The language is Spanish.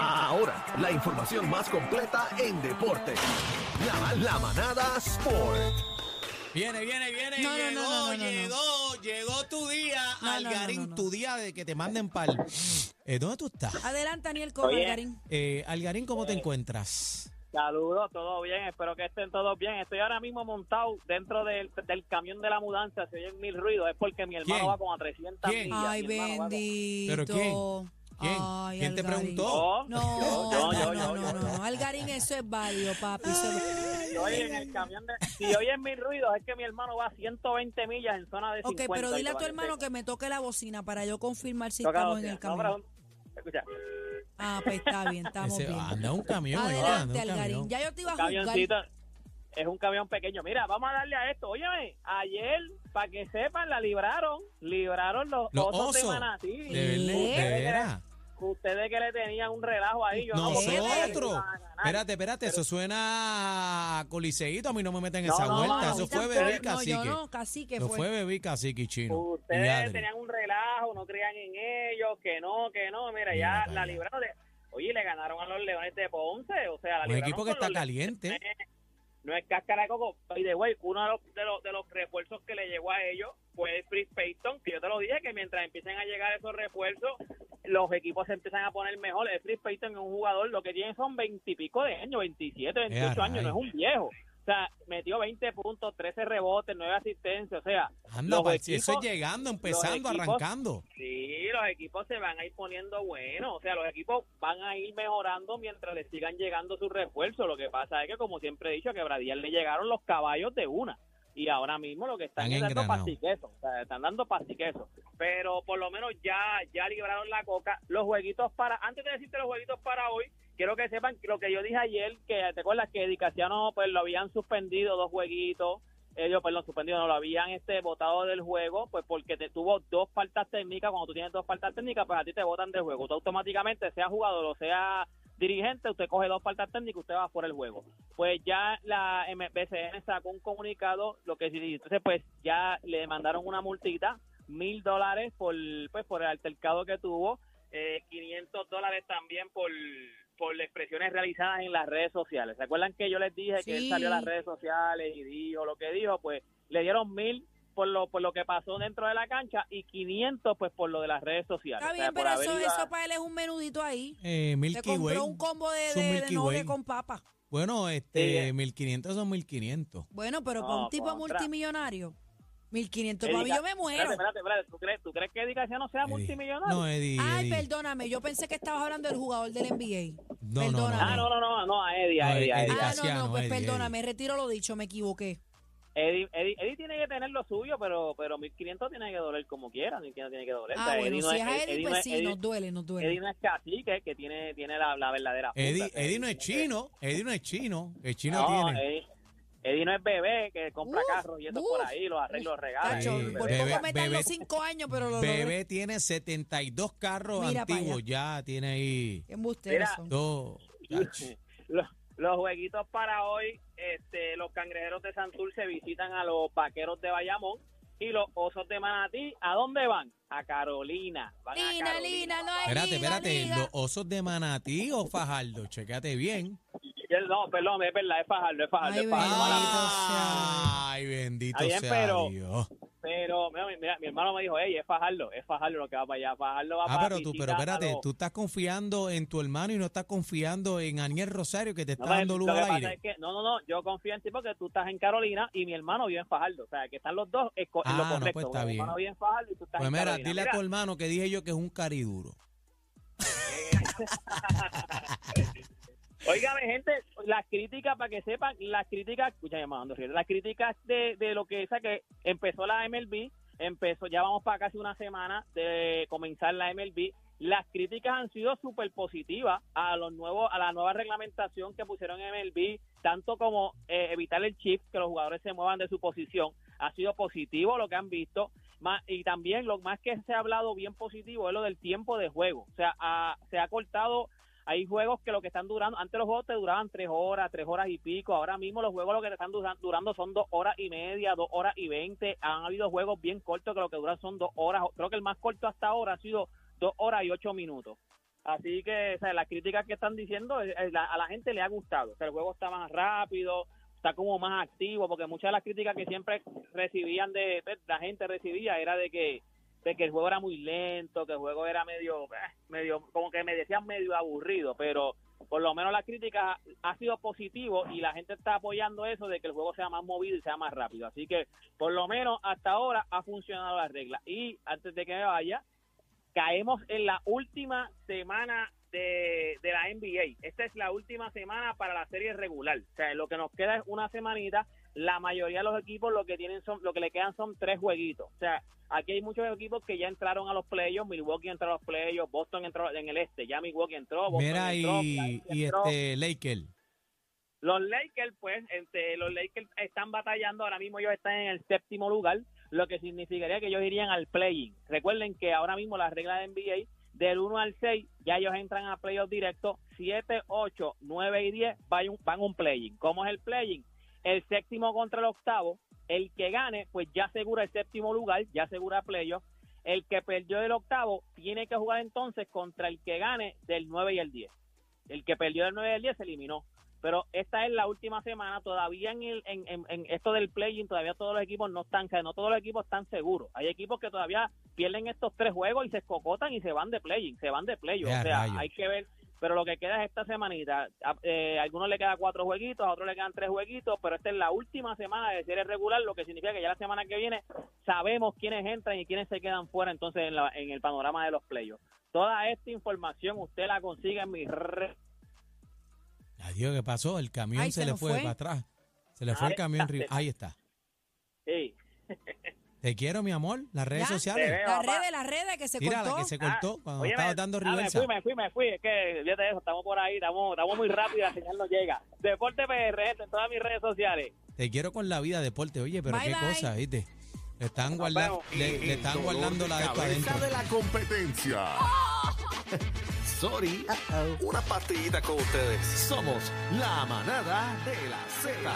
Ahora, la información más completa en deporte. La, la manada Sport. Viene, viene, viene. No, no, llegó, no, no, no, no. llegó, llegó tu día, No, no, no, Algarín, no, no. tu día de que te manden para eh, ¿Dónde tú estás? Adelante, Daniel con Oye. Algarín. Eh, Algarín, ¿cómo te encuentras? Saludos, todo bien, espero que estén todos bien. Estoy ahora mismo montado dentro del, del camión de la mudanza, se oyen mil ruidos, es porque mi hermano ¿Quién? va como a 300 ¿Quién? millas. Ay, bendito. ¿Pero quién? ¿Quién? Ay, ¿Quién te Algarín. preguntó? Yo, No, yo, yo, no, yo, no, yo, no, no, no. Algarín, eso es válido, papi. Si oyen el camión de, si oyen mil ruidos, es que mi hermano va a 120 millas en zona de 50. Ok, pero dile a tu hermano que me toque la bocina para yo confirmar si Toca estamos en el. No, camión. pero- escucha, Ah, pues está bien, estamos Ese- bien. anda un camión, oye, Adelante, Algarín. Ya yo te iba a juzgar. es un camión pequeño. Mira, vamos a darle a esto. Óyeme, ayer, para que sepan, la libraron. Libraron los, Los osos, de osos. Manatí. De, verdad, de veras. Ustedes que le tenían un relajo ahí. Yo no Nosotros. ganar. Espérate, espérate, eso suena a coliseíto. A mí no me meten en No, esa no, vuelta. no, eso fue bebé y No, yo cacique. no, cacique Eso fue. fue bebé cacique chino. Ustedes tenían un relajo, no creían en ellos, que no, que no. Mira, Mira ya la libraron de... Oye, le ganaron a los Leones de Ponce. O sea, la Un equipo que está caliente. Leones. No es cáscara de coco. Y de güey, uno de los, de, los, de los refuerzos que le llegó a ellos fue Chris Payton, que yo te lo dije, que mientras empiecen a llegar esos refuerzos, los equipos se empiezan a poner mejor. El Chris Payton es un jugador, lo que tiene son veintipico de años, 27, 28 años, no es un viejo. O sea, metió 20 puntos, 13 rebotes, 9 asistencias, o sea, Anda, los pa- si eso es equipos- llegando, empezando, equipos- arrancando. Sí, los equipos se van a ir poniendo buenos, o sea, los equipos van a ir mejorando mientras les sigan llegando sus refuerzos. Lo que pasa es que, como siempre he dicho, que a Bradiel le llegaron los caballos de una. Y ahora mismo lo que están, Están es dando engranados. pastiqueso, o sea, están dando pastiqueso. Pero por lo menos ya, ya libraron la coca. Los jueguitos para, antes de decirte los jueguitos para hoy, quiero que sepan lo que yo dije ayer, que te acuerdas que Edicaciano pues lo habían suspendido dos jueguitos, ellos, perdón, suspendido, no lo habían este votado del juego, pues porque te tuvo dos faltas técnicas, cuando tú tienes dos faltas técnicas, pues a ti te votan del juego. Tú automáticamente, sea jugador o sea dirigente, usted coge dos faltas técnicas, usted va por el juego. Pues ya la MBCN sacó un comunicado, lo que sí, entonces pues ya le mandaron una multita, mil dólares por, pues, por el altercado que tuvo, eh, 500 dólares también por por las expresiones realizadas en las redes sociales. ¿Se acuerdan que yo les dije que él salió a las redes sociales y dijo lo que dijo? Pues le dieron mil por lo por lo que pasó dentro de la cancha y 500 pues por lo de las redes sociales. Está O sea, bien, pero eso, eso para él es un menudito ahí. Eh, Se Milky Way. compró un combo de, de, de Way. con papa. Bueno, Sí, este, eh. 1500 son 1500. Bueno, pero para No, un tipo contra. multimillonario, 1500 para mí Edica- yo me muero. Espérate, espérate, espérate. ¿Tú crees, ¿Tú crees que Eddie Casiano sea Eddie. multimillonario? No, Eddie. Ay, Eddie. perdóname, yo pensé que estabas hablando del jugador del NBA. No, no, no, perdóname. Ah, no, no, no, no, a Eddie, a No, Eddie, a Eddie. Ah, no, no, pues Eddie, perdóname, retiro lo dicho, me equivoqué. Eddie, Eddie, Eddie tiene que tener lo suyo, pero pero 1500 tiene que doler como quiera, 1500 tiene que doler. O Ah, sea, bueno, Eddie no si es a Eddie, no pues sí, Eddie- nos duele, nos duele. Eddie no es cacique, que tiene, tiene la, la verdadera. Eddie, O sea, Eddie no es chino. Eddie no es chino. El chino No, tiene. Eddie, Eddie no es bebé que compra carros y eso por ahí, los arreglos, los regala. Tacho, Sí, por bebé- poco me dan bebé- los cinco años, pero lo Bebé tiene 72 carros Mira antiguos. Ya tiene ahí Mira, son. dos. Los, los jueguitos para hoy, este, los cangrejeros de Santurce visitan a los vaqueros de Bayamón y los osos de Manatí, ¿a dónde van? A Carolina. Van a Lina, Carolina. Lina, no hay Espérate, liga, espérate. liga. ¿Los osos de Manatí o Fajardo? Checate bien. No, perdón, es verdad, es Fajardo, es Fajardo, Ay, es Fajardo. bendito. Mala- Ay, bendito sea pero- Dios. Pero, mira, mira, mi hermano me dijo, hey, es Fajardo, es Fajardo lo que va para allá. Fajardo va Ah, para pero tú, pero espérate, tú estás confiando en tu hermano y no estás confiando en Aniel Rosario que te está No, dando luz al aire. es que, no, no, no, yo confío en ti porque tú estás en Carolina y mi hermano vive en Fajardo. O sea, que están los dos en Ah, lo no, correcto. pues está Mi bien. hermano vive en Fajardo y tú estás Pues en mira, Carolina. dile a tu hermano que dije yo que es un cariduro. Óigame, gente, las críticas, para que sepan, las críticas, escucha, llamando, las críticas de, de lo que esa que empezó la MLB, empezó, ya vamos para casi una semana de comenzar la MLB, las críticas han sido súper positivas a los nuevos, a la nueva reglamentación que pusieron en MLB, tanto como eh, evitar el chip, que los jugadores se muevan de su posición, ha sido positivo lo que han visto, más, y también lo más que se ha hablado bien positivo es lo del tiempo de juego, o sea, se ha cortado hay juegos que lo que están durando, antes los juegos te duraban tres horas, tres horas y pico, ahora mismo los juegos lo que te están dura- durando son dos horas y media, dos horas y veinte, han habido juegos bien cortos que lo que duran son dos horas, creo que el más corto hasta ahora ha sido dos horas y ocho minutos. Así que o sea, las críticas que están diciendo eh, eh, a la gente le ha gustado. O sea, el juego está más rápido, está como más activo, porque muchas de las críticas que siempre recibían de de- la gente recibía era de que de que el juego era muy lento, que el juego era medio eh, medio como que me decían medio aburrido, pero por lo menos la crítica ha sido positivo y la gente está apoyando eso de que el juego sea más movido y sea más rápido. Así que por lo menos hasta ahora ha funcionado la regla. Y antes de que me vaya, caemos en la última semana de, de la NBA. Esta es la última semana para la serie regular. O sea, lo que nos queda es una semanita. La mayoría de los equipos lo que tienen son, lo que le quedan son tres jueguitos. O sea, aquí hay muchos equipos que ya entraron a los playoffs. Milwaukee entró a los playoffs, Boston entró en el este, ya Milwaukee entró, Boston Mira, entró, y, Philadelphia y entró. este Laker. Los Lakers, pues, entre los Lakers están batallando, ahora mismo ellos están en el séptimo lugar, lo que significaría que ellos irían al play-in. Recuerden que ahora mismo la regla de NBA, del 1 al 6, ya ellos entran a playoffs directos, 7, 8, 9 y 10 van un, van un play-in. ¿Cómo es el play-in? El séptimo contra el octavo, el que gane, pues ya asegura el séptimo lugar, ya asegura playoffs. El que perdió del octavo tiene que jugar entonces contra el que gane del 9 y el 10. El que perdió del 9 y el 10 se eliminó pero esta es la última semana todavía en, el, en, en- en esto del play-in todavía todos los equipos no están no todos los equipos están seguros hay equipos que todavía pierden estos tres juegos y se escocotan y se van de play-in se van de play Ya, o sea hay que ver pero lo que queda es esta semanita a, eh, a algunos le quedan cuatro jueguitos a otros le quedan tres jueguitos pero esta es la última semana de serie regular lo que significa que ya la semana que viene sabemos quiénes entran y quiénes se quedan fuera entonces en, la- en el panorama de los playoffs toda esta información usted la consigue en mis redes Adiós, ¿qué pasó? El camión Ay, se, se le fue, fue. para atrás. Se le fue Ahí el camión. está. Ahí está. sí, Te quiero, mi amor. Las redes Ya. te sociales. veo, Las papá. redes, las redes que se Mira, la cortó. que se cortó cuando Oye, estaba me- dando ah, me reversa. fui, me fui, me fui. Es que, fíjate eso, estamos por ahí, estamos, estamos muy rápido y la señal no llega. Deporte PR, gente, en todas mis redes sociales. Te quiero con la vida, deporte. Oye, pero Bye, qué bye. cosa, ¿viste? Le están guardando, vemos. le, le están guardando la de esto cabeza adentro. de la competencia. Sorry. Una partidita con ustedes. Somos la manada de la Z.